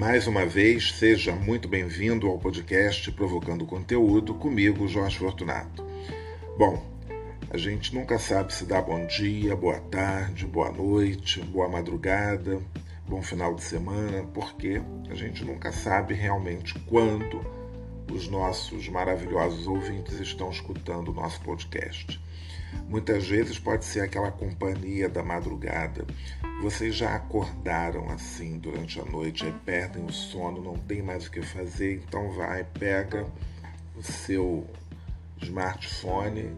Mais uma vez, seja muito bem-vindo ao podcast Provocando Conteúdo comigo, Jorge Fortunato. Bom, a gente nunca sabe se dá bom dia, boa tarde, boa noite, boa madrugada, bom final de semana, porque a gente nunca sabe realmente quando os nossos maravilhosos ouvintes estão escutando o nosso podcast. Muitas vezes pode ser aquela companhia da madrugada. Vocês já acordaram assim durante a noite, aí perdem o sono, não tem mais o que fazer, então vai, pega o seu smartphone,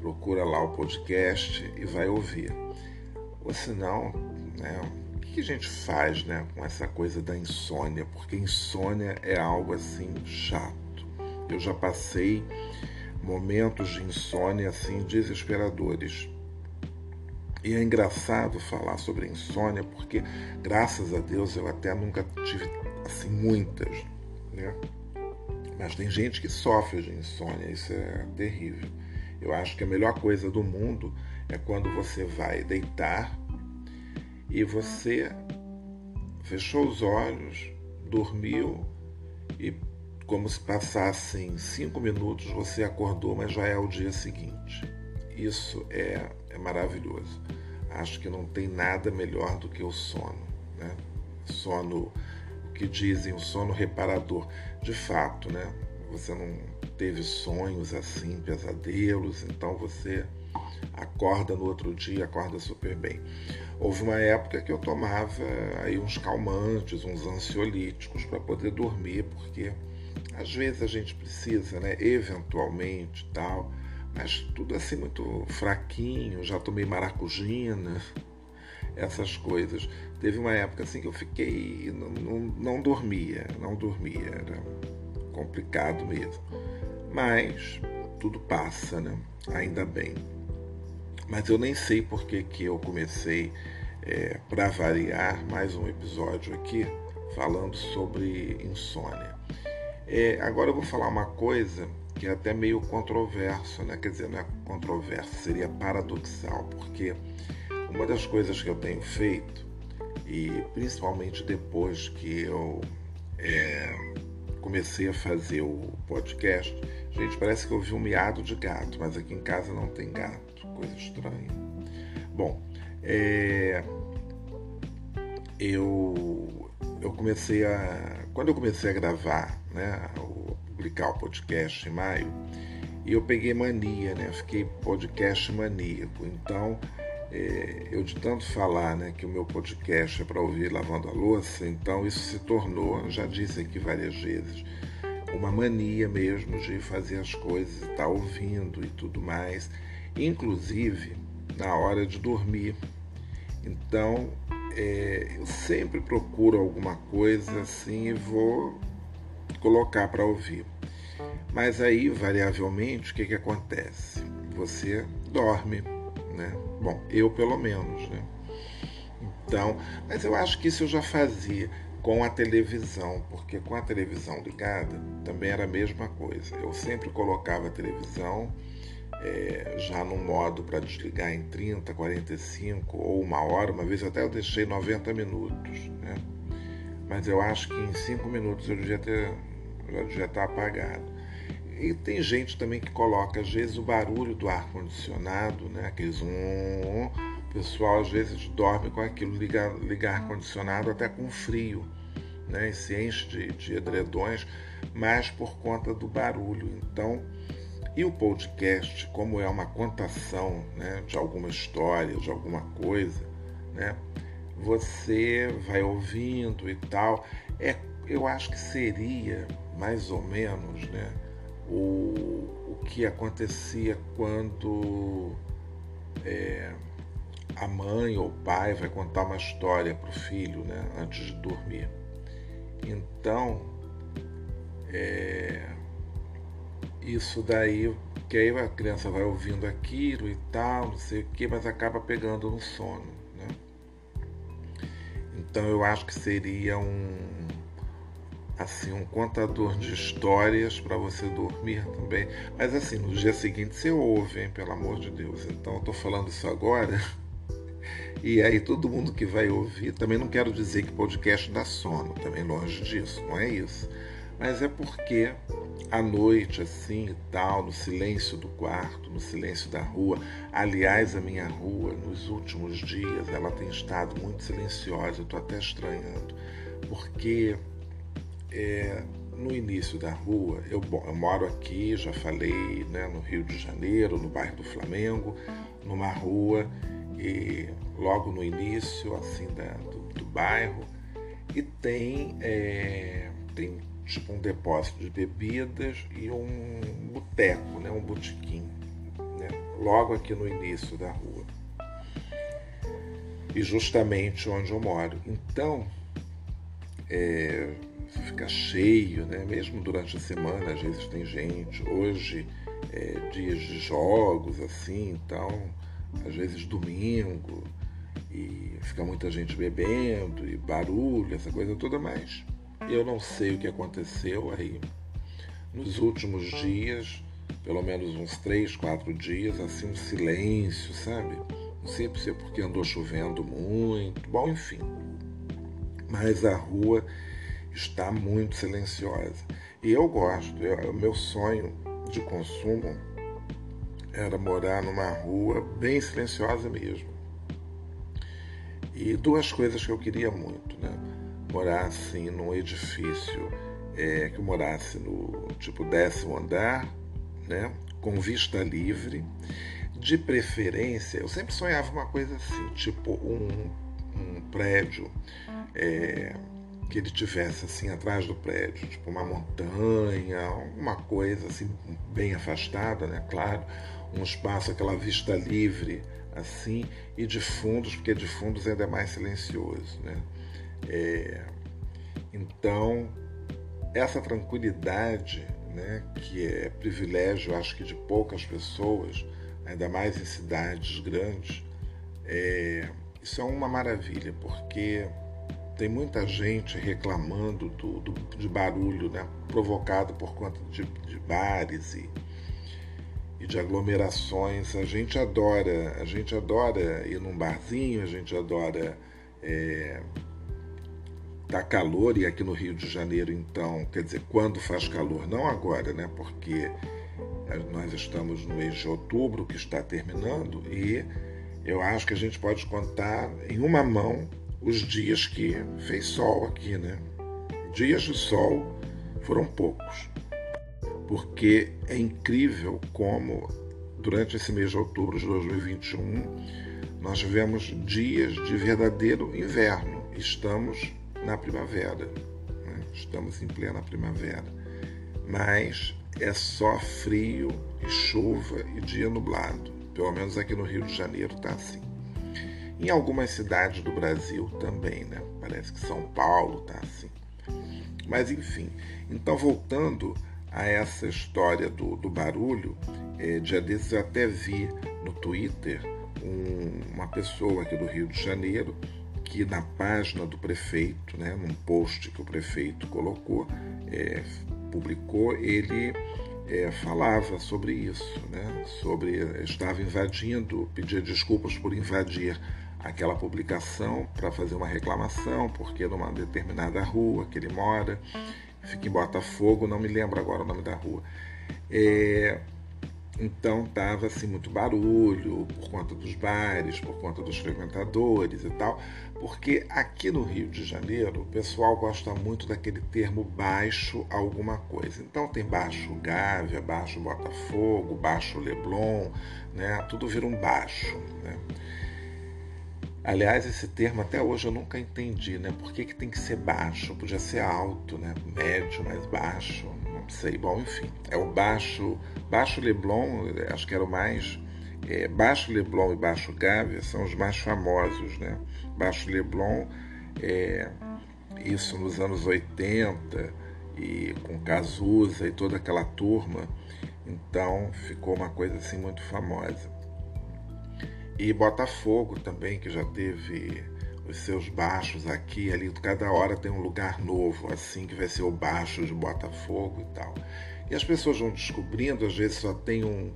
procura lá o podcast e vai ouvir. Ou senão, né, o que a gente faz né, com essa coisa da insônia? Porque insônia é algo assim chato. Eu já passei momentos de insônia assim desesperadores. E é engraçado falar sobre insônia porque, graças a Deus, eu até nunca tive assim muitas, né? Mas tem gente que sofre de insônia, isso é terrível. Eu acho que a melhor coisa do mundo é quando você vai deitar e você fechou os olhos, dormiu e como se passassem cinco minutos, você acordou, mas já é o dia seguinte. Isso é, é maravilhoso. Acho que não tem nada melhor do que o sono. Né? Sono, o que dizem, o sono reparador. De fato, né? você não teve sonhos assim, pesadelos, então você acorda no outro dia, acorda super bem. Houve uma época que eu tomava aí uns calmantes, uns ansiolíticos para poder dormir, porque às vezes a gente precisa, né? Eventualmente tal, mas tudo assim muito fraquinho. Já tomei maracujina, essas coisas. Teve uma época assim que eu fiquei. Não, não, não dormia, não dormia. Era complicado mesmo. Mas tudo passa, né? Ainda bem. Mas eu nem sei por que, que eu comecei, é, para variar, mais um episódio aqui falando sobre insônia. É, agora eu vou falar uma coisa que é até meio controverso, né? Quer dizer, não é controverso, seria paradoxal, porque uma das coisas que eu tenho feito, e principalmente depois que eu é, comecei a fazer o podcast, gente, parece que eu vi um miado de gato, mas aqui em casa não tem gato, coisa estranha. Bom, é, eu, eu comecei a. Quando eu comecei a gravar né, publicar o podcast em maio, e eu peguei mania, né, fiquei podcast maníaco. Então, é, eu de tanto falar né, que o meu podcast é para ouvir lavando a louça, então isso se tornou, já disse aqui várias vezes, uma mania mesmo de fazer as coisas e estar tá ouvindo e tudo mais, inclusive na hora de dormir. Então, é, eu sempre procuro alguma coisa assim e vou colocar para ouvir. Mas aí, variavelmente, o que, que acontece? Você dorme, né? Bom, eu pelo menos, né? Então, mas eu acho que isso eu já fazia com a televisão, porque com a televisão ligada também era a mesma coisa. Eu sempre colocava a televisão é, já no modo para desligar em 30, 45 ou uma hora. Uma vez até eu deixei 90 minutos, né? Mas eu acho que em 5 minutos eu devia ter já está apagado. E tem gente também que coloca, às vezes, o barulho do ar-condicionado, né? aqueles um, o pessoal às vezes dorme com aquilo, liga, liga ar-condicionado até com frio, né? E se enche de, de edredões, mas por conta do barulho. Então, e o podcast, como é uma contação né, de alguma história, de alguma coisa, né? Você vai ouvindo e tal. É, eu acho que seria mais ou menos né, o, o que acontecia quando é, a mãe ou o pai vai contar uma história para o filho né, antes de dormir. Então, é, isso daí, que aí a criança vai ouvindo aquilo e tal, não sei o que, mas acaba pegando no sono. Né? Então eu acho que seria um assim um contador de histórias para você dormir também. Mas assim, no dia seguinte você ouve, hein, pelo amor de Deus. Então eu tô falando isso agora. E aí todo mundo que vai ouvir, também não quero dizer que podcast dá sono, também longe disso, não é isso. Mas é porque à noite, assim e tal, no silêncio do quarto, no silêncio da rua. Aliás, a minha rua, nos últimos dias, ela tem estado muito silenciosa, eu estou até estranhando, porque é, no início da rua, eu, bom, eu moro aqui, já falei, né, no Rio de Janeiro, no bairro do Flamengo, numa rua, e logo no início, assim, da, do, do bairro, e tem, é, tem tipo um depósito de bebidas e um boteco, né, um botequim, né, logo aqui no início da rua. E justamente onde eu moro. Então, é, fica cheio, né? mesmo durante a semana, às vezes tem gente. Hoje, é, dias de jogos, assim, então, às vezes domingo, e fica muita gente bebendo, e barulho, essa coisa toda, mas eu não sei o que aconteceu aí nos últimos dias, pelo menos uns três, quatro dias, assim, um silêncio, sabe? Não sei se é porque andou chovendo muito, bom, enfim. Mas a rua está muito silenciosa. E eu gosto, o meu sonho de consumo era morar numa rua bem silenciosa mesmo. E duas coisas que eu queria muito, né? morasse num edifício é, que morasse no tipo décimo andar, né, com vista livre, de preferência, eu sempre sonhava uma coisa assim, tipo um, um prédio é, que ele tivesse assim atrás do prédio, tipo uma montanha, alguma coisa assim bem afastada, né, claro, um espaço, aquela vista livre assim, e de fundos, porque de fundos ainda é mais silencioso, né? É, então, essa tranquilidade, né, que é privilégio, acho que de poucas pessoas, ainda mais em cidades grandes, é, isso é uma maravilha, porque tem muita gente reclamando do, do de barulho né, provocado por conta de, de bares e, e de aglomerações. A gente adora, a gente adora ir num barzinho, a gente adora é, tá calor e aqui no Rio de Janeiro, então, quer dizer, quando faz calor, não agora, né? Porque nós estamos no mês de outubro que está terminando e eu acho que a gente pode contar em uma mão os dias que fez sol aqui, né? Dias de sol foram poucos, porque é incrível como durante esse mês de outubro de 2021 nós tivemos dias de verdadeiro inverno. Estamos na primavera. Né? Estamos em plena primavera. Mas é só frio e chuva e dia nublado. Pelo menos aqui no Rio de Janeiro está assim. Em algumas cidades do Brasil também, né? Parece que São Paulo está assim. Mas enfim, então voltando a essa história do, do barulho, é, dia desses eu até vi no Twitter um, uma pessoa aqui do Rio de Janeiro que na página do prefeito, né, num post que o prefeito colocou, é, publicou, ele é, falava sobre isso, né, sobre estava invadindo, pedia desculpas por invadir aquela publicação para fazer uma reclamação, porque numa determinada rua que ele mora, fica em Botafogo, não me lembro agora o nome da rua. É, então tava assim muito barulho por conta dos bares, por conta dos frequentadores e tal, porque aqui no Rio de Janeiro o pessoal gosta muito daquele termo baixo alguma coisa. Então tem baixo Gávea, baixo Botafogo, baixo Leblon, né? Tudo vira um baixo, né? Aliás, esse termo até hoje eu nunca entendi, né? Por que, que tem que ser baixo? Podia ser alto, né? Médio, mais baixo não sei. Bom, enfim, é o baixo, baixo Leblon, acho que era o mais É, Baixo Leblon e Baixo Gávea são os mais famosos, né? Baixo Leblon, é, isso nos anos 80, e com Cazuza e toda aquela turma, então ficou uma coisa assim muito famosa. E Botafogo também, que já teve os seus baixos aqui ali, cada hora tem um lugar novo, assim, que vai ser o baixo de Botafogo e tal. E as pessoas vão descobrindo, às vezes só tem um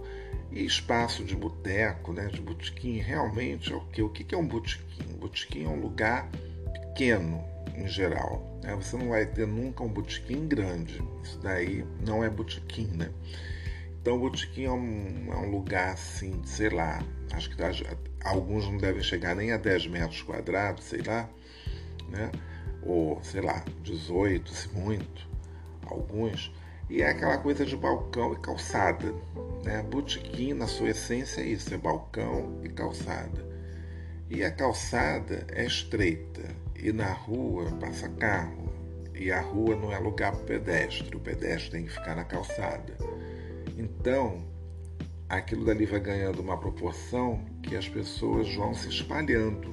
espaço de boteco, né, de botequim, realmente é o que? O que é um botequim? Botequim é um lugar pequeno, em geral. Né? Você não vai ter nunca um botequim grande. Isso daí não é botequim, né? Então, o botequim é um, é um lugar assim, sei lá, acho que alguns não devem chegar nem a 10 metros quadrados, sei lá, né? Ou, sei lá, 18, se muito, alguns. E é aquela coisa de balcão e calçada, né? Botequim, na sua essência, é isso, é balcão e calçada. E a calçada é estreita, e na rua passa carro, e a rua não é lugar para pedestre, o pedestre tem que ficar na calçada. Então, aquilo dali vai ganhando uma proporção que as pessoas vão se espalhando.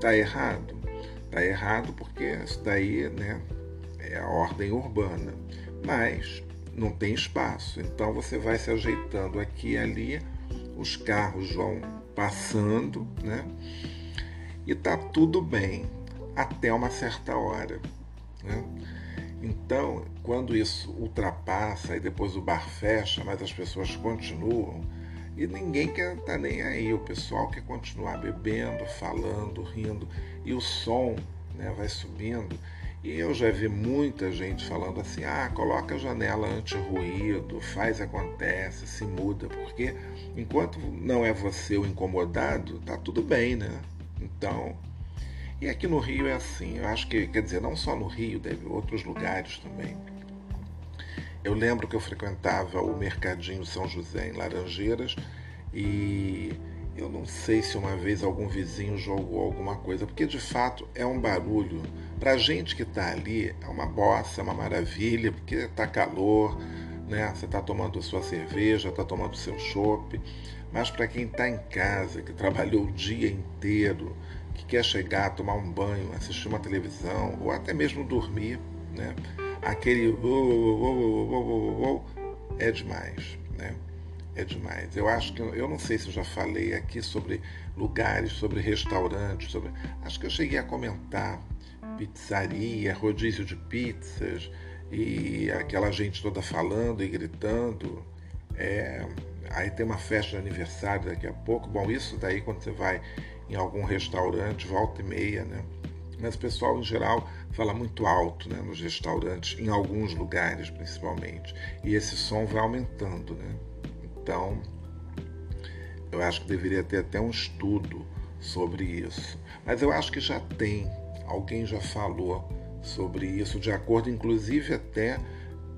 Tá errado? Tá errado porque isso daí, né, é a ordem urbana. Mas não tem espaço. Então você vai se ajeitando aqui e ali, os carros vão passando, né? E tá tudo bem até uma certa hora. Né? Então, quando isso ultrapassa e depois o bar fecha, mas as pessoas continuam, e ninguém quer tá nem aí, o pessoal quer continuar bebendo, falando, rindo, e o som né, vai subindo. E eu já vi muita gente falando assim: ah, coloca a janela anti-ruído, faz acontece, se muda, porque enquanto não é você o incomodado, tá tudo bem, né? Então, e aqui no Rio é assim, eu acho que, quer dizer, não só no Rio, deve outros lugares também. Eu lembro que eu frequentava o Mercadinho São José em Laranjeiras e eu não sei se uma vez algum vizinho jogou alguma coisa, porque de fato é um barulho. Para gente que está ali, é uma bossa, é uma maravilha, porque está calor, né? Você está tomando a sua cerveja, está tomando seu chopp. Mas para quem está em casa, que trabalhou o dia inteiro, que quer chegar, tomar um banho, assistir uma televisão ou até mesmo dormir, né? Aquele oh, oh, oh, é demais, né? É demais. Eu acho que eu não sei se eu já falei aqui sobre lugares, sobre restaurantes, sobre. Acho que eu cheguei a comentar pizzaria, rodízio de pizzas e aquela gente toda falando e gritando. É, aí tem uma festa de aniversário daqui a pouco. Bom, isso daí quando você vai em algum restaurante, volta e meia, né? Mas o pessoal em geral fala muito alto né, nos restaurantes, em alguns lugares principalmente. E esse som vai aumentando, né? Então, eu acho que deveria ter até um estudo sobre isso. Mas eu acho que já tem, alguém já falou sobre isso, de acordo inclusive até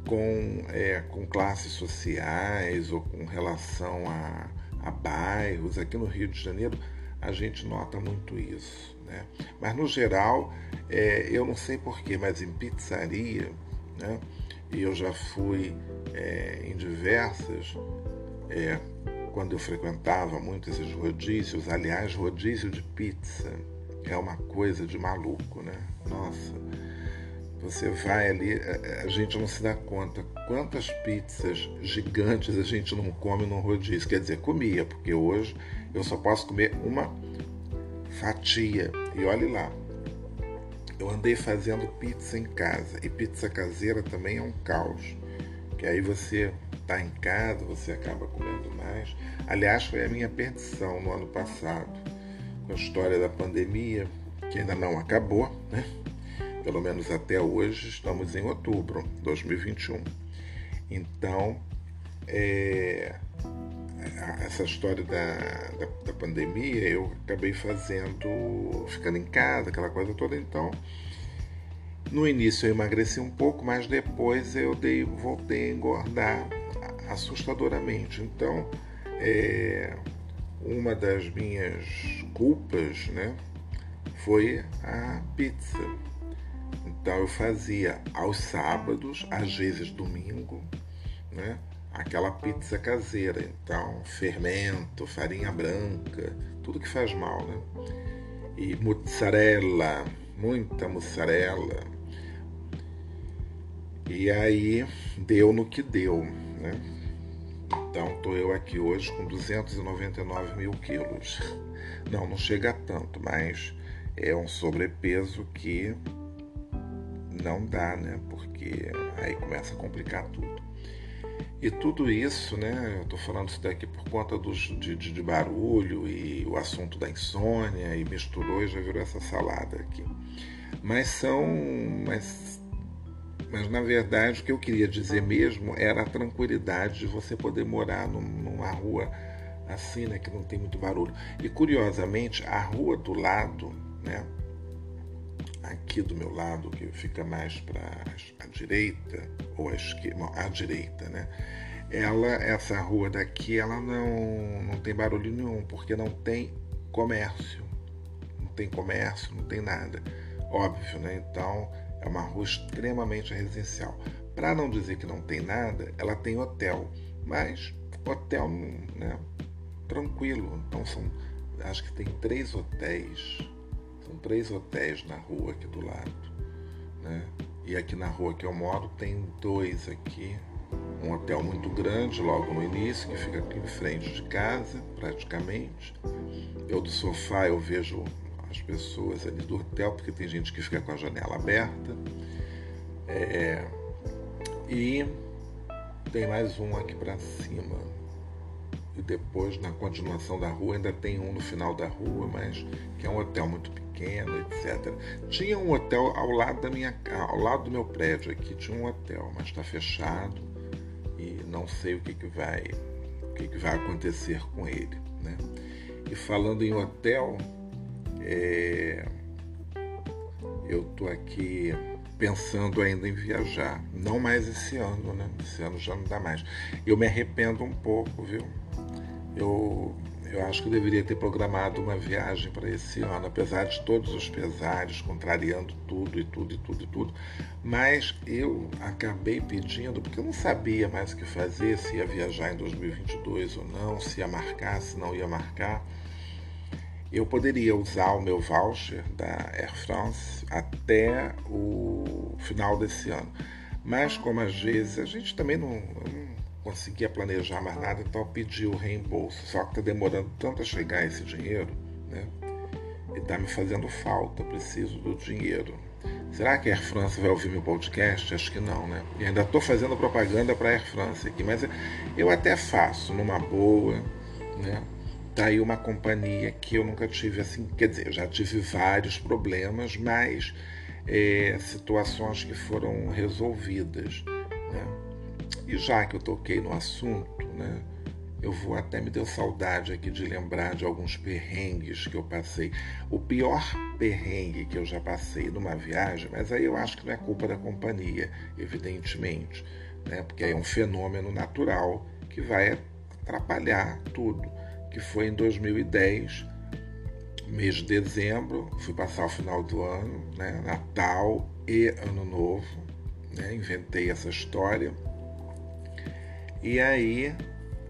com, é, com classes sociais ou com relação a, a bairros. Aqui no Rio de Janeiro a gente nota muito isso. Né? Mas no geral, é, eu não sei porquê, mas em pizzaria, né? e eu já fui é, em diversas, é, quando eu frequentava muito esses rodízios, aliás, rodízio de pizza é uma coisa de maluco, né? Nossa você vai ali, a gente não se dá conta quantas pizzas gigantes a gente não come num rodízio. Quer dizer, comia, porque hoje eu só posso comer uma fatia. E olhe lá, eu andei fazendo pizza em casa e pizza caseira também é um caos. Que aí você está em casa, você acaba comendo mais. Aliás, foi a minha perdição no ano passado, com a história da pandemia, que ainda não acabou, né? pelo menos até hoje, estamos em outubro de 2021. Então, é, essa história da, da, da, pandemia eu acabei fazendo, ficando em casa, aquela coisa toda. Então, no início eu emagreci um pouco, mas depois eu dei, voltei a engordar assustadoramente. Então, é, uma das minhas culpas né, foi a pizza então eu fazia aos sábados, às vezes domingo, né? Aquela pizza caseira. Então, fermento, farinha branca, tudo que faz mal, né? E mussarela, muita mussarela. E aí deu no que deu, né? Então, estou eu aqui hoje com 299 mil quilos. Não, não chega a tanto, mas é um sobrepeso que não dá, né? Porque aí começa a complicar tudo. E tudo isso, né? Eu estou falando isso daqui por conta dos, de, de, de, barulho e o assunto da insônia e misturou e já virou essa salada aqui. Mas são. Mas, mas na verdade o que eu queria dizer mesmo era a tranquilidade de você poder morar num, numa rua assim, né? Que não tem muito barulho. E curiosamente, a rua do lado, né? Aqui do meu lado, que fica mais para a direita, ou a esquerda, a direita, né? Ela, essa rua daqui, ela não, não tem barulho nenhum, porque não tem comércio. Não tem comércio, não tem nada. Óbvio, né? Então, é uma rua extremamente residencial. Para não dizer que não tem nada, ela tem hotel, mas hotel, né? Tranquilo. Então, são, acho que tem três hotéis três hotéis na rua aqui do lado. Né? E aqui na rua que eu moro tem dois aqui. Um hotel muito grande logo no início, que fica aqui em frente de casa, praticamente. Eu do sofá eu vejo as pessoas ali do hotel, porque tem gente que fica com a janela aberta. É... E tem mais um aqui para cima. E depois, na continuação da rua, ainda tem um no final da rua, mas que é um hotel muito pequeno etc. Tinha um hotel ao lado da minha ao lado do meu prédio aqui, tinha um hotel, mas está fechado e não sei o que, que vai o que, que vai acontecer com ele, né? E falando em hotel, é, eu tô aqui pensando ainda em viajar, não mais esse ano, né? Esse ano já não dá mais. Eu me arrependo um pouco, viu? Eu eu acho que deveria ter programado uma viagem para esse ano, apesar de todos os pesares, contrariando tudo e tudo e tudo e tudo. Mas eu acabei pedindo, porque eu não sabia mais o que fazer, se ia viajar em 2022 ou não, se ia marcar, se não ia marcar. Eu poderia usar o meu voucher da Air France até o final desse ano. Mas como às vezes a gente também não, conseguia planejar mais nada, então pedi o reembolso. Só que está demorando tanto a chegar esse dinheiro, né? E está me fazendo falta, preciso do dinheiro. Será que a Air France vai ouvir meu podcast? Acho que não, né? E ainda estou fazendo propaganda para a Air France aqui, mas eu até faço numa boa, né? Tá aí uma companhia que eu nunca tive assim, quer dizer, eu já tive vários problemas, mas é, situações que foram resolvidas, né? E já que eu toquei no assunto, né, eu vou até me deu saudade aqui de lembrar de alguns perrengues que eu passei. O pior perrengue que eu já passei numa viagem, mas aí eu acho que não é culpa da companhia, evidentemente, né, porque aí é um fenômeno natural que vai atrapalhar tudo. Que foi em 2010, mês de dezembro, fui passar o final do ano, né, Natal e Ano Novo, né, inventei essa história e aí,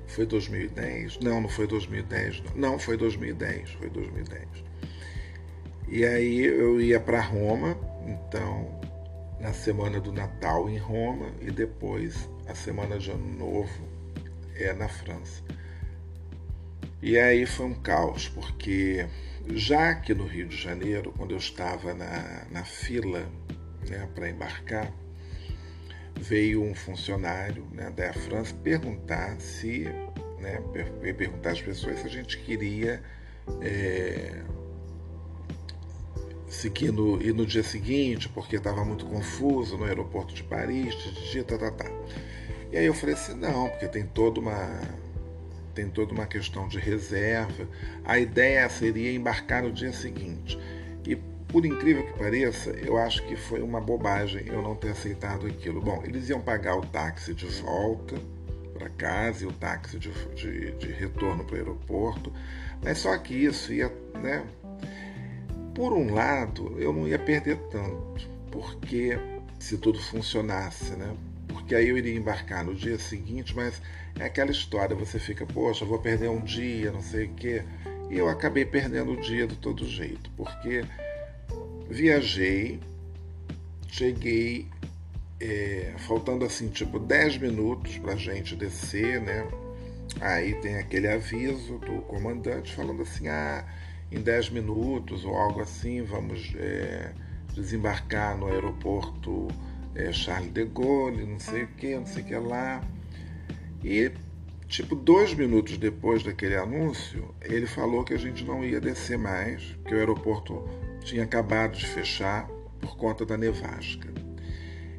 foi 2010? Não, não foi 2010. Não, não foi 2010, foi 2010. E aí eu ia para Roma, então, na semana do Natal em Roma e depois a semana de Ano Novo é na França. E aí foi um caos, porque já aqui no Rio de Janeiro, quando eu estava na, na fila né, para embarcar, veio um funcionário né, da France perguntar se, né, perguntar às pessoas se a gente queria é, seguir no, ir no dia seguinte, porque estava muito confuso no aeroporto de Paris, tá, tá, tá. E aí eu falei assim, não, porque tem toda uma tem toda uma questão de reserva. A ideia seria embarcar no dia seguinte. Por incrível que pareça, eu acho que foi uma bobagem eu não ter aceitado aquilo. Bom, eles iam pagar o táxi de volta para casa e o táxi de, de, de retorno para o aeroporto, mas só que isso ia, né? Por um lado, eu não ia perder tanto, porque se tudo funcionasse, né? porque aí eu iria embarcar no dia seguinte, mas é aquela história, você fica, poxa, vou perder um dia, não sei o quê. E eu acabei perdendo o dia de todo jeito, porque viajei, cheguei é, faltando assim, tipo 10 minutos para a gente descer, né? Aí tem aquele aviso do comandante falando assim, ah, em 10 minutos ou algo assim, vamos é, desembarcar no aeroporto é, Charles de Gaulle, não sei o que, não sei o que lá. E, tipo, dois minutos depois daquele anúncio, ele falou que a gente não ia descer mais, que o aeroporto tinha acabado de fechar por conta da nevasca.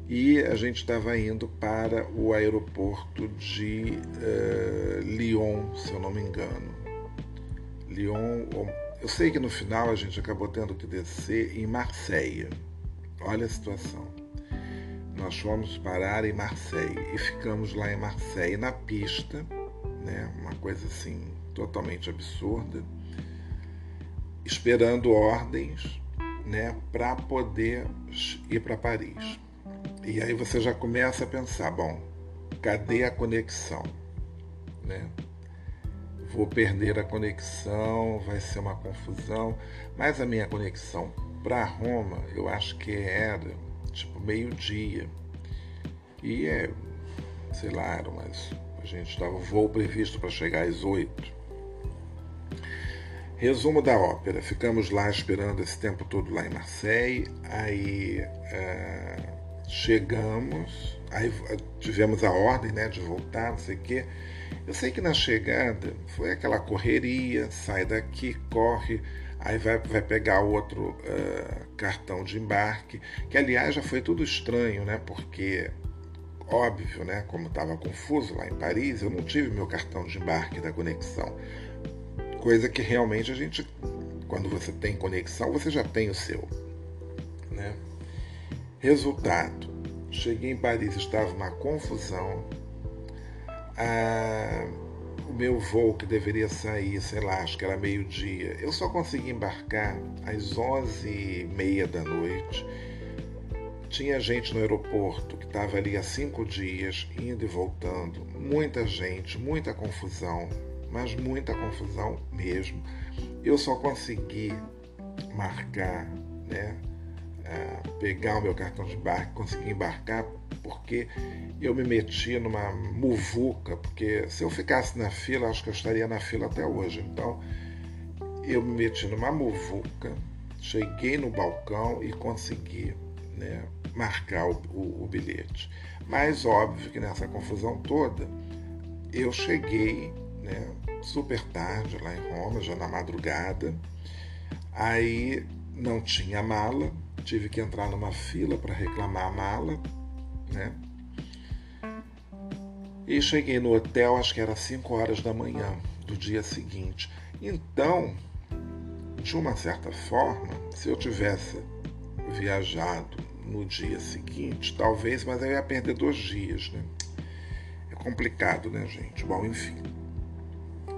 E a gente estava indo para o aeroporto de uh, Lyon, se eu não me engano. Lyon, eu sei que no final a gente acabou tendo que descer em Marseille. Olha a situação. Nós fomos parar em Marseille e ficamos lá em Marseille na pista, né? Uma coisa assim totalmente absurda, esperando ordens, né, para poder ir para Paris. E aí você já começa a pensar, bom, cadê a conexão, né? Vou perder a conexão, vai ser uma confusão, mas a minha conexão para Roma, eu acho que era tipo meio-dia. E é, sei lá, era umas, a gente estava voo previsto para chegar às oito. Resumo da ópera: ficamos lá esperando esse tempo todo lá em Marseille, aí é, chegamos, aí tivemos a ordem né, de voltar, não sei o quê. Eu sei que na chegada foi aquela correria, sai daqui, corre, aí vai, vai pegar outro uh, cartão de embarque, que aliás já foi tudo estranho, né? Porque, óbvio, né? Como estava confuso lá em Paris, eu não tive meu cartão de embarque da conexão. Coisa que realmente a gente, quando você tem conexão, você já tem o seu. Né? Resultado: cheguei em Paris, estava uma confusão. Ah, o meu voo que deveria sair, sei lá, acho que era meio-dia, eu só consegui embarcar às 11h30 da noite. Tinha gente no aeroporto que estava ali há cinco dias, indo e voltando. Muita gente, muita confusão, mas muita confusão mesmo. Eu só consegui marcar, né? Uh, pegar o meu cartão de embarque, conseguir embarcar porque eu me metia numa muvuca, porque se eu ficasse na fila, acho que eu estaria na fila até hoje. Então, eu me meti numa muvuca, cheguei no balcão e consegui né, marcar o, o, o bilhete. Mas óbvio que nessa confusão toda, eu cheguei né, super tarde lá em Roma, já na madrugada. Aí não tinha mala, tive que entrar numa fila para reclamar a mala né? E cheguei no hotel, acho que era 5 horas da manhã do dia seguinte. Então, de uma certa forma, se eu tivesse viajado no dia seguinte, talvez, mas eu ia perder dois dias, né? É complicado, né, gente? Bom, enfim.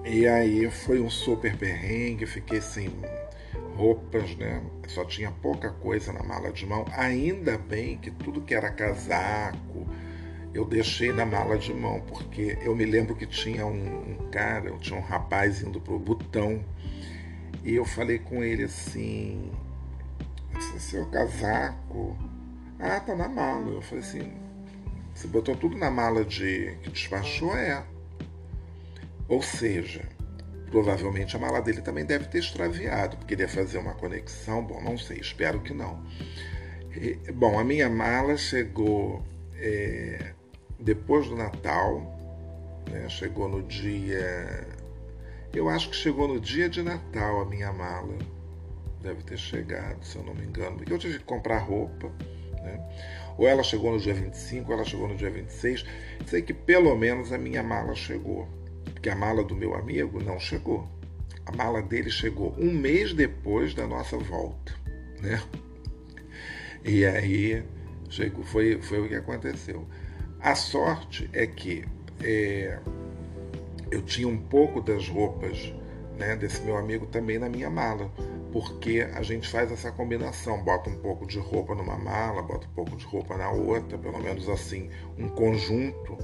E aí foi um super perrengue, fiquei sem roupas, né? Só tinha pouca coisa na mala de mão. Ainda bem que tudo que era casaco eu deixei na mala de mão, porque eu me lembro que tinha um, um cara, tinha um rapaz indo pro botão e eu falei com ele assim: seu casaco, ah, tá na mala. Eu falei assim: você botou tudo na mala de que despachou? É. Ou seja, Provavelmente a mala dele também deve ter extraviado, porque ele ia fazer uma conexão. Bom, não sei, espero que não. E, bom, a minha mala chegou é, depois do Natal, né? chegou no dia. Eu acho que chegou no dia de Natal a minha mala. Deve ter chegado, se eu não me engano. Porque eu tive que comprar roupa. Né? Ou ela chegou no dia 25, ou ela chegou no dia 26. Sei que pelo menos a minha mala chegou porque a mala do meu amigo não chegou. A mala dele chegou um mês depois da nossa volta, né? E aí chegou, foi, foi o que aconteceu. A sorte é que é, eu tinha um pouco das roupas né, desse meu amigo também na minha mala, porque a gente faz essa combinação, bota um pouco de roupa numa mala, bota um pouco de roupa na outra, pelo menos assim, um conjunto,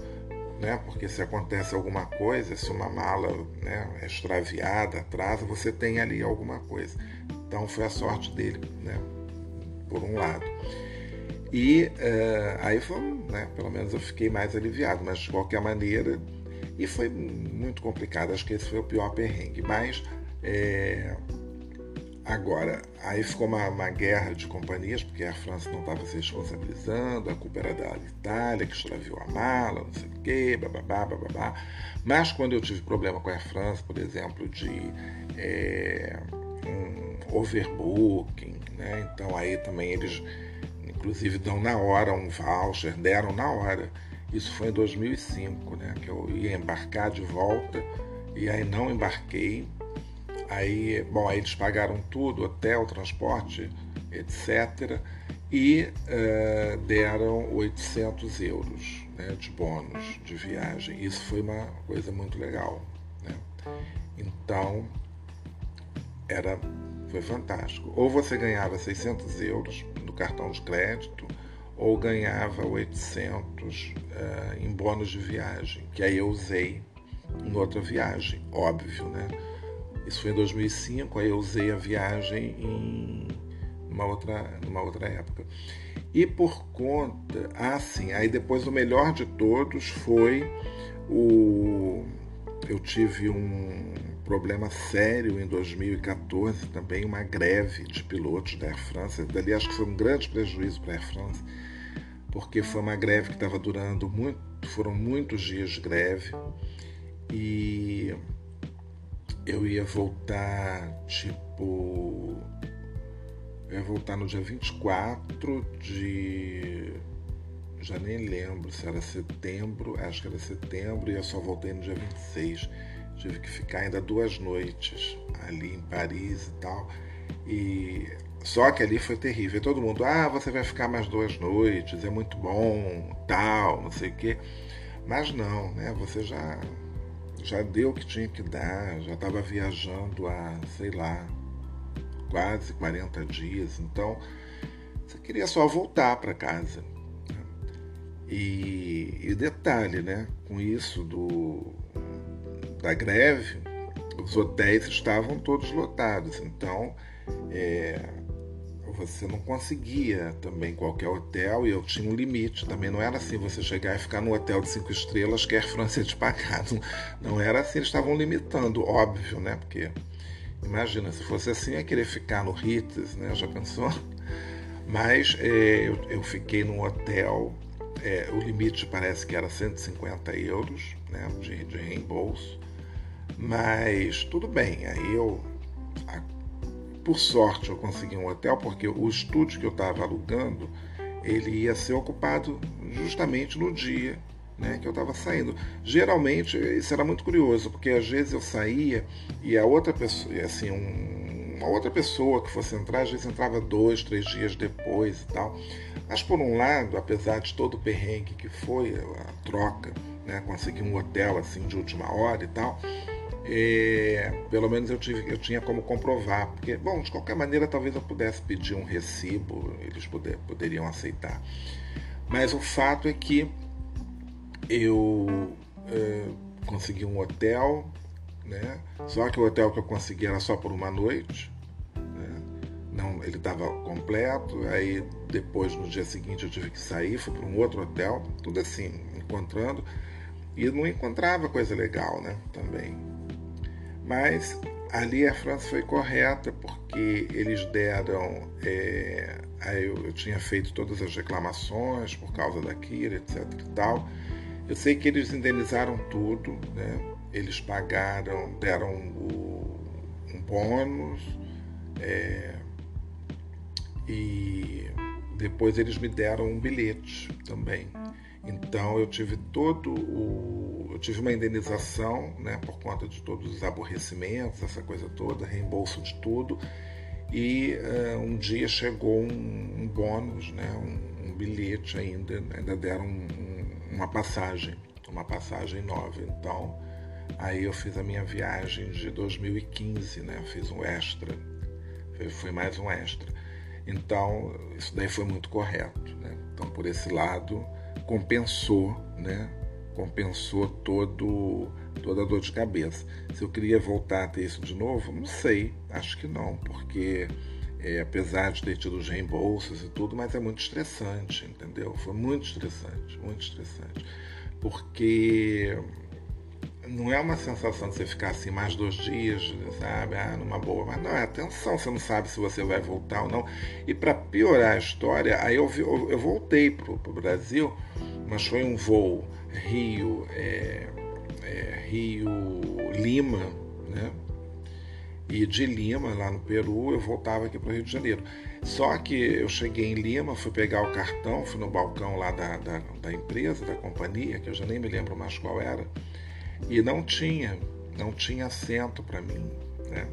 né? Porque se acontece alguma coisa, se uma mala né, é extraviada, atrasa, você tem ali alguma coisa. Então foi a sorte dele, né? Por um lado. E uh, aí foi, né, pelo menos eu fiquei mais aliviado, mas de qualquer maneira, e foi muito complicado, acho que esse foi o pior perrengue, mas é, Agora, aí ficou uma, uma, guerra de companhias, porque a França não estava se responsabilizando, a culpa era da Itália, que extraviou a mala, não sei o quê, bababá, bababá. Mas quando eu tive problema com a França, por exemplo, de é, um overbooking, né? então aí também eles, inclusive, dão na hora um voucher, deram na hora. Isso foi em 2005, né? que eu ia embarcar de volta, e aí não embarquei, Aí, bom, aí eles pagaram tudo, hotel, transporte, etc. E uh, deram 800 euros né, de bônus de viagem. Isso foi uma coisa muito legal. Né? Então, era, foi fantástico. Ou você ganhava 600 euros no cartão de crédito, ou ganhava 800 uh, eh, em bônus de viagem, que aí eu usei em outra viagem, óbvio, né? Isso foi em 2005, aí eu usei a viagem em uma outra, numa outra época. E por conta, ah sim, aí depois o melhor de todos foi o eu tive um problema sério em 2014 também, uma greve de pilotos da Air France. Dali acho que foi um grande prejuízo para a Air France, porque foi uma greve que estava durando muito, foram muitos dias de greve e eu ia voltar tipo. Eu ia voltar no dia 24 de. Já nem lembro se era setembro, acho que era setembro, e eu só voltei no dia 26. Tive que ficar ainda duas noites ali em Paris e tal. E só que ali foi terrível. Todo mundo, ah, você vai ficar mais duas noites, é muito bom, tal, não sei o quê. Mas não, né? Você já já deu o que tinha que dar, já estava viajando há, sei lá, quase 40 dias, então você queria só voltar para casa. E, e, detalhe, né? Com isso do, da greve, os hotéis estavam todos lotados, então é, você não conseguia também qualquer hotel e eu tinha um limite. Também não era assim você chegar e ficar no hotel de cinco estrelas que a França te pagar. Não, não era assim, eles estavam limitando, óbvio, né? Porque imagina, se fosse assim, ia querer ficar no Ritz, né? Já pensou? Mas é, eu, eu, fiquei num hotel, é, o limite parece que era 150 euros né, de, de reembolso. Mas tudo bem, aí eu por sorte eu consegui um hotel porque o estúdio que eu estava alugando ele ia ser ocupado justamente no dia né, que eu estava saindo. Geralmente isso era muito curioso porque às vezes eu saía e a outra pessoa, assim, um, uma outra pessoa que fosse entrar, às vezes entrava dois, três dias depois e tal. Mas por um lado, apesar de todo o perrengue que foi a troca, né, conseguir um hotel assim de última hora e tal, é, pelo menos eu, tive, eu tinha como comprovar, porque, bom, de qualquer maneira talvez eu pudesse pedir um recibo, eles poder, poderiam aceitar. Mas o fato é que eu é, consegui um hotel, né? só que o hotel que eu consegui era só por uma noite, né? não, ele estava completo, aí depois no dia seguinte eu tive que sair, fui para um outro hotel, tudo assim, encontrando, e não encontrava coisa legal né? também. Mas ali a França foi correta porque eles deram. É, eu, eu, tinha feito todas as reclamações por causa da etc. e tal. Eu sei que eles indenizaram tudo, né? eles pagaram, deram o, um bônus é, e depois eles me deram um bilhete também. Então eu tive todo o. Eu tive uma indenização né, por conta de todos os aborrecimentos, essa coisa toda, reembolso de tudo. E uh, um dia chegou um, um bônus, né, um, um, bilhete ainda, ainda deram um, uma passagem, uma passagem nova. Então aí eu fiz a minha viagem de 2015, né, fiz um extra foi mais um extra. Então, isso daí foi muito correto. Né? Então, por esse lado, compensou, né? compensou todo, toda a dor de cabeça. Se eu queria voltar a ter isso de novo, não sei, acho que não, porque é, apesar de ter tido os reembolsos e tudo, mas é muito estressante, entendeu? Foi muito estressante, muito estressante. Porque não é uma sensação de você ficar assim mais dois dias, sabe? Ah, numa boa, mas não, é atenção, você não sabe se você vai voltar ou não. E para piorar a história, aí eu, eu, eu voltei para o Brasil, mas foi um voo Rio, é, é, Rio Lima, né? E de Lima, lá no Peru, eu voltava aqui para o Rio de Janeiro. Só que eu cheguei em Lima, fui pegar o cartão, fui no balcão lá da, da, da empresa, da companhia, que eu já nem me lembro mais qual era e não tinha, não tinha assento para mim, né?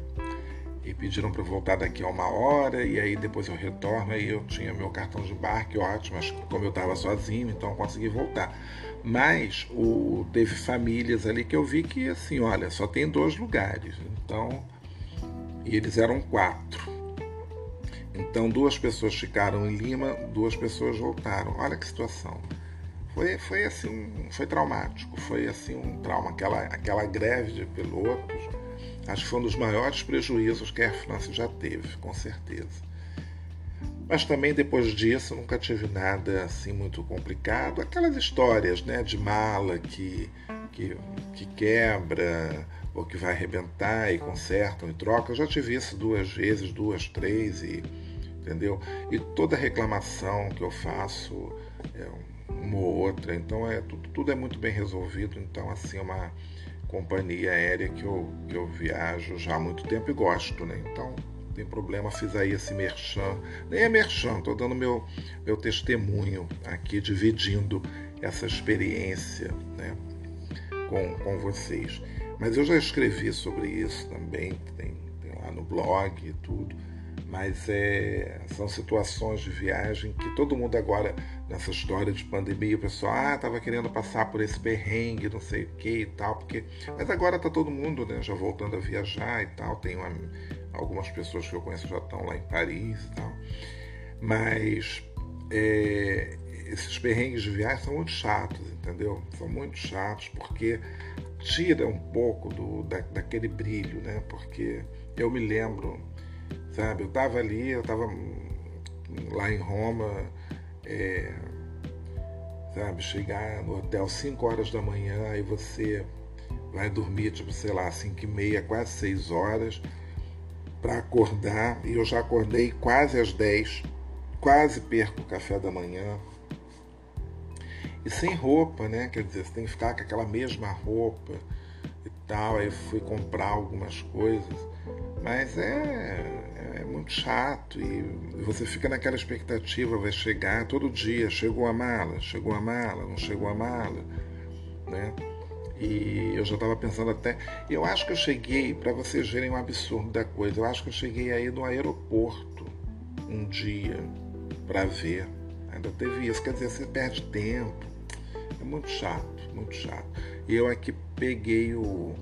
E pediram para voltar daqui a uma hora e aí depois eu retorno, aí eu tinha meu cartão de embarque, ótimo, mas como eu estava sozinho, então eu consegui voltar. Mas o, teve famílias ali que eu vi que assim, olha, só tem dois lugares, então e eles eram quatro. Então duas pessoas ficaram em Lima, duas pessoas voltaram. Olha que situação foi, foi assim, foi traumático, foi assim um trauma, aquela, aquela greve de pilotos, acho que foi um dos maiores prejuízos que a Air France já teve, com certeza. Mas também depois disso nunca tive nada assim muito complicado, aquelas histórias, né, de mala que, que, que quebra ou que vai arrebentar e consertam e trocam. Já tive isso duas vezes, duas, três e entendeu? E toda reclamação que eu faço é uma ou outra. Então é tudo, tudo é muito bem resolvido. Então assim é uma companhia aérea que eu, que eu viajo já há muito tempo e gosto, né? Então tem problema, fiz aí esse merchan. Nem é merchan, estou dando meu, meu testemunho aqui, dividindo essa experiência né, com, com vocês. Mas eu já escrevi sobre isso também, tem, tem lá no blog e tudo mas é, são situações de viagem que todo mundo agora, nessa história de pandemia, o pessoal, ah, estava querendo passar por esse perrengue, não sei o que e tal, porque. Mas agora está todo mundo né, já voltando a viajar e tal. Tem uma, algumas pessoas que eu conheço já estão lá em Paris e tal. Mas é, esses perrengues de viagem são muito chatos, entendeu? São muito chatos porque tira um pouco do, da, daquele brilho, né? Porque eu me lembro sabe? Eu estava ali, eu estava lá em Roma, é, sabe? Chegar no hotel 5 horas da manhã e você vai dormir, tipo, sei lá, 5 e meia, quase 6 horas para acordar. E eu já acordei quase às 10, quase perco o café da manhã. E sem roupa, né? Quer dizer, você tem que ficar com aquela mesma roupa e tal. Aí fui comprar algumas coisas. Mas é muito chato e você fica naquela expectativa, vai chegar todo dia, chegou a mala, chegou a mala, não chegou a mala, né? E eu já estava pensando até, eu acho que eu cheguei, para vocês verem o absurdo da coisa, eu acho que eu cheguei aí no aeroporto um dia para ver. Ainda teve isso, quer dizer, você perde tempo. É muito chato, muito chato. E eu aqui peguei o,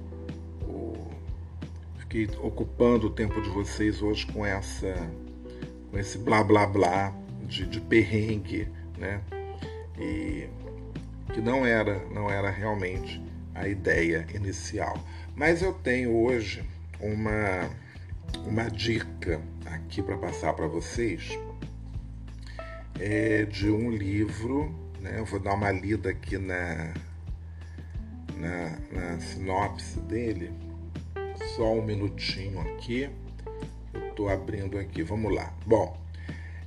fiquei ocupando o tempo de vocês hoje com essa com esse blá blá blá de, de perrengue, né? E que não era não era realmente a ideia inicial. Mas eu tenho hoje uma uma dica aqui para passar para vocês é de um livro, né? Eu vou dar uma lida aqui na na, na sinopse dele só um minutinho aqui. Eu estou abrindo aqui, vamos lá. Bom,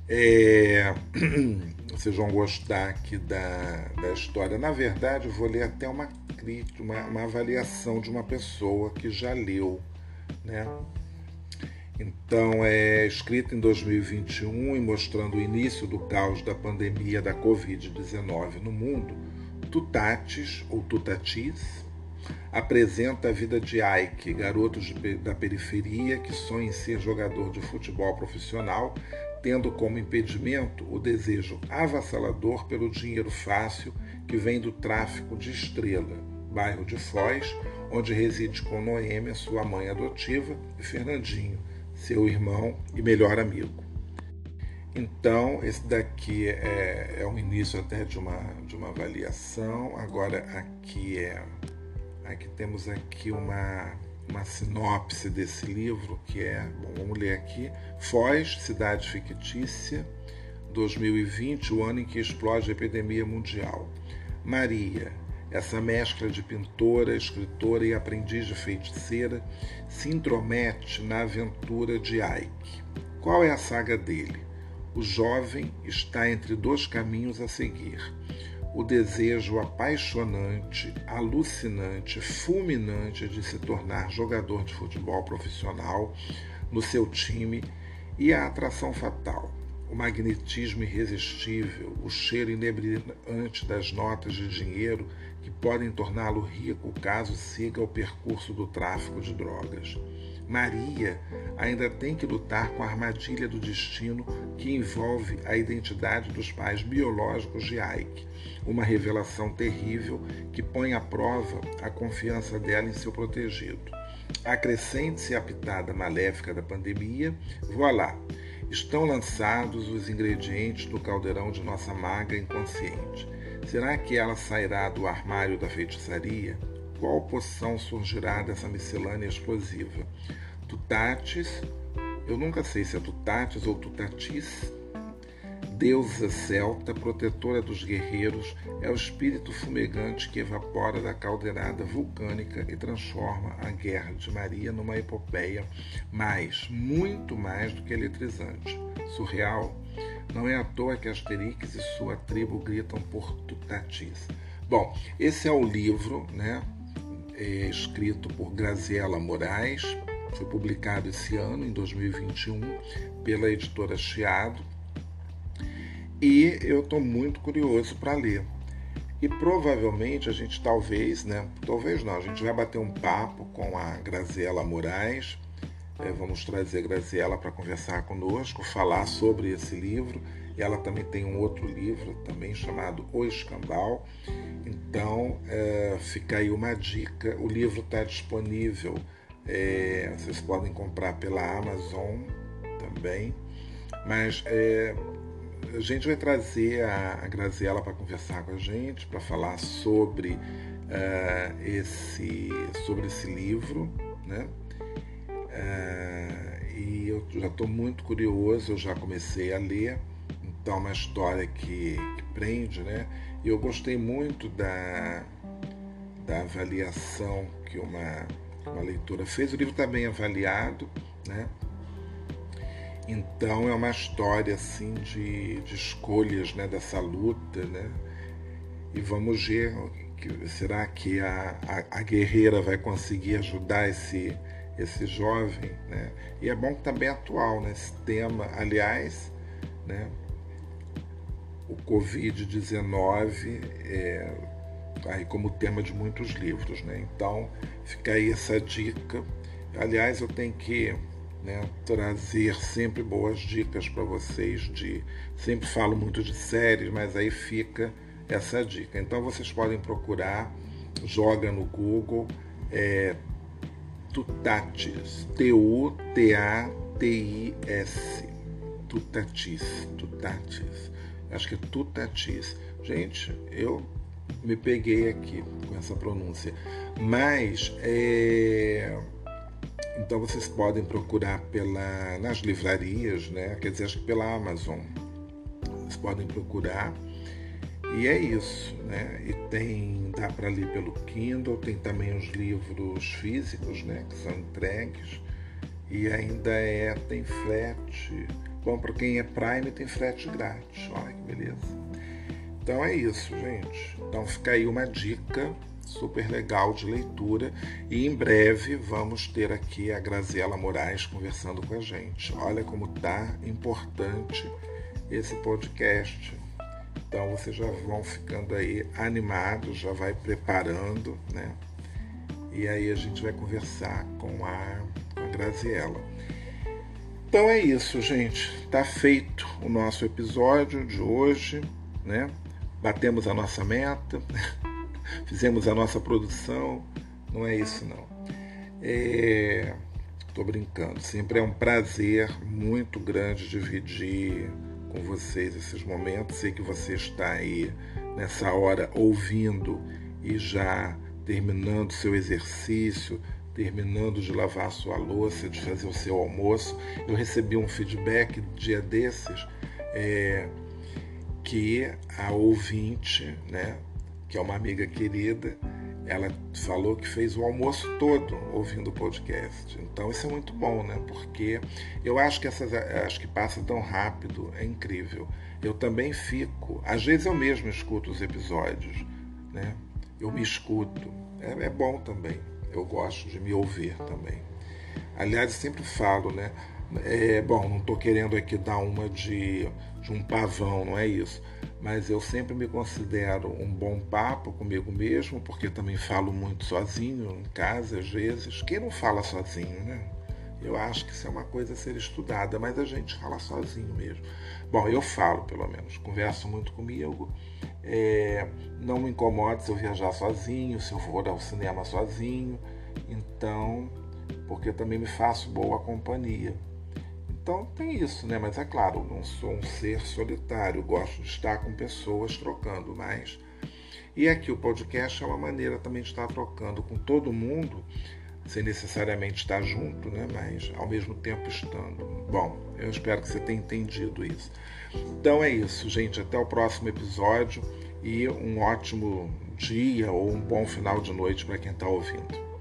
é... vocês vão gostar aqui da, da história. Na verdade, eu vou ler até uma crítica, uma, uma avaliação de uma pessoa que já leu, né? Então, é escrito em 2021 e mostrando o início do caos da pandemia da Covid-19 no mundo, Tutatis ou Tutatis apresenta a vida de Ike, garoto da periferia que sonha em ser jogador de futebol profissional, tendo como impedimento o desejo avassalador pelo dinheiro fácil que vem do tráfico de Estrela, bairro de Foz, onde reside com Noêmia, sua mãe adotiva, e Fernandinho, seu irmão e melhor amigo. Então, esse daqui é, é o início até de uma, de uma avaliação. Agora, aqui é aqui temos aqui uma, uma sinopse desse livro, que é, bom, vamos ler aqui, Foz, Cidade Fictícia, 2020, o ano em que explode a epidemia mundial. Maria, essa mescla de pintora, escritora e aprendiz de feiticeira, se intromete na aventura de Ike. Qual é a saga dele? O jovem está entre dois caminhos a seguir: o desejo apaixonante, alucinante, fulminante de se tornar jogador de futebol profissional no seu time e a atração fatal o magnetismo irresistível, o cheiro inebriante das notas de dinheiro que podem torná-lo rico caso siga o percurso do tráfico de drogas. Maria ainda tem que lutar com a armadilha do destino que envolve a identidade dos pais biológicos de Ike, uma revelação terrível que põe à prova a confiança dela em seu protegido. Acrescente-se a pitada maléfica da pandemia, voilá! Estão lançados os ingredientes do caldeirão de nossa maga inconsciente. Será que ela sairá do armário da feitiçaria? Qual poção surgirá dessa miscelânea explosiva? Tutatis, eu nunca sei se é Tutatis ou Tutatis, deusa celta, protetora dos guerreiros, é o espírito fumegante que evapora da caldeirada vulcânica e transforma a guerra de Maria numa epopeia mais, muito mais do que eletrizante. Surreal? Não é à toa que Asterix e sua tribo gritam por Tutatis. Bom, esse é o livro, né, é, escrito por Graziela Moraes, foi publicado esse ano, em 2021, pela editora Chiado, e eu estou muito curioso para ler. E provavelmente a gente talvez, né? Talvez não, a gente vai bater um papo com a Graziela Moraes. É, vamos trazer a Graziela para conversar conosco, falar sobre esse livro. Ela também tem um outro livro também chamado O Escambau. Então é, fica aí uma dica. O livro está disponível, é, vocês podem comprar pela Amazon também. Mas é, a gente vai trazer a, a Graziela para conversar com a gente, para falar sobre, uh, esse, sobre esse livro, né? Uh, e eu já estou muito curioso, eu já comecei a ler, então é uma história que, que prende, né? E eu gostei muito da, da avaliação que uma, uma leitura fez. O livro está bem avaliado, né? Então é uma história assim de, de escolhas né, dessa luta, né? E vamos ver, será que a, a, a, guerreira vai conseguir ajudar esse, esse jovem? Né? E é bom que também é atual, né? Esse tema, aliás, né? O Covid-19 é aí como tema de muitos livros, né? Então fica aí essa dica. Aliás, eu tenho que né, trazer sempre boas dicas para vocês de sempre falo muito de séries, mas aí fica essa dica. Então vocês podem procurar, joga no Google é, Tutatis, T-U-T-A-T-I-S, Tutatis, Tutatis, acho que é Tutatis. Gente, eu me peguei aqui com essa pronúncia, mas é então vocês podem procurar pela, nas livrarias, né? quer dizer, acho que pela Amazon. Vocês podem procurar. E é isso, né? E tem, dá para ler pelo Kindle, tem também os livros físicos, né? Que são entregues. E ainda é, tem frete. Bom, para quem é Prime tem frete grátis. Olha que beleza. Então é isso, gente. Então fica aí uma dica super legal de leitura e em breve vamos ter aqui a Graziela Moraes conversando com a gente. Olha como tá importante esse podcast. Então vocês já vão ficando aí animados, já vai preparando, né? E aí a gente vai conversar com a, com a Graziela. Então é isso, gente. Tá feito o nosso episódio de hoje, né? Batemos a nossa meta. fizemos a nossa produção, não é isso não. É, Tô brincando. Sempre é um prazer muito grande dividir com vocês esses momentos. Sei que você está aí nessa hora ouvindo e já terminando seu exercício, terminando de lavar sua louça, de fazer o seu almoço. Eu recebi um feedback dia desses é, que a ouvinte, né, que é uma amiga querida, ela falou que fez o almoço todo ouvindo o podcast. Então isso é muito bom, né? Porque eu acho que essas acho que passa tão rápido, é incrível. Eu também fico, às vezes eu mesmo escuto os episódios, né? Eu me escuto. É, é bom também. Eu gosto de me ouvir também. Aliás, sempre falo, né? É, bom, não estou querendo aqui dar uma de, de um pavão, não é isso mas eu sempre me considero um bom papo comigo mesmo, porque também falo muito sozinho em casa às vezes. Quem não fala sozinho, né? Eu acho que isso é uma coisa a ser estudada, mas a gente fala sozinho mesmo. Bom, eu falo pelo menos, converso muito comigo. É, não me incomoda se eu viajar sozinho, se eu for ao cinema sozinho. Então, porque também me faço boa companhia. Então tem isso, né? Mas é claro, não sou um ser solitário, gosto de estar com pessoas trocando mais. E aqui o podcast é uma maneira também de estar trocando com todo mundo, sem necessariamente estar junto, né? Mas ao mesmo tempo estando. Bom, eu espero que você tenha entendido isso. Então é isso, gente. Até o próximo episódio e um ótimo dia ou um bom final de noite para quem está ouvindo.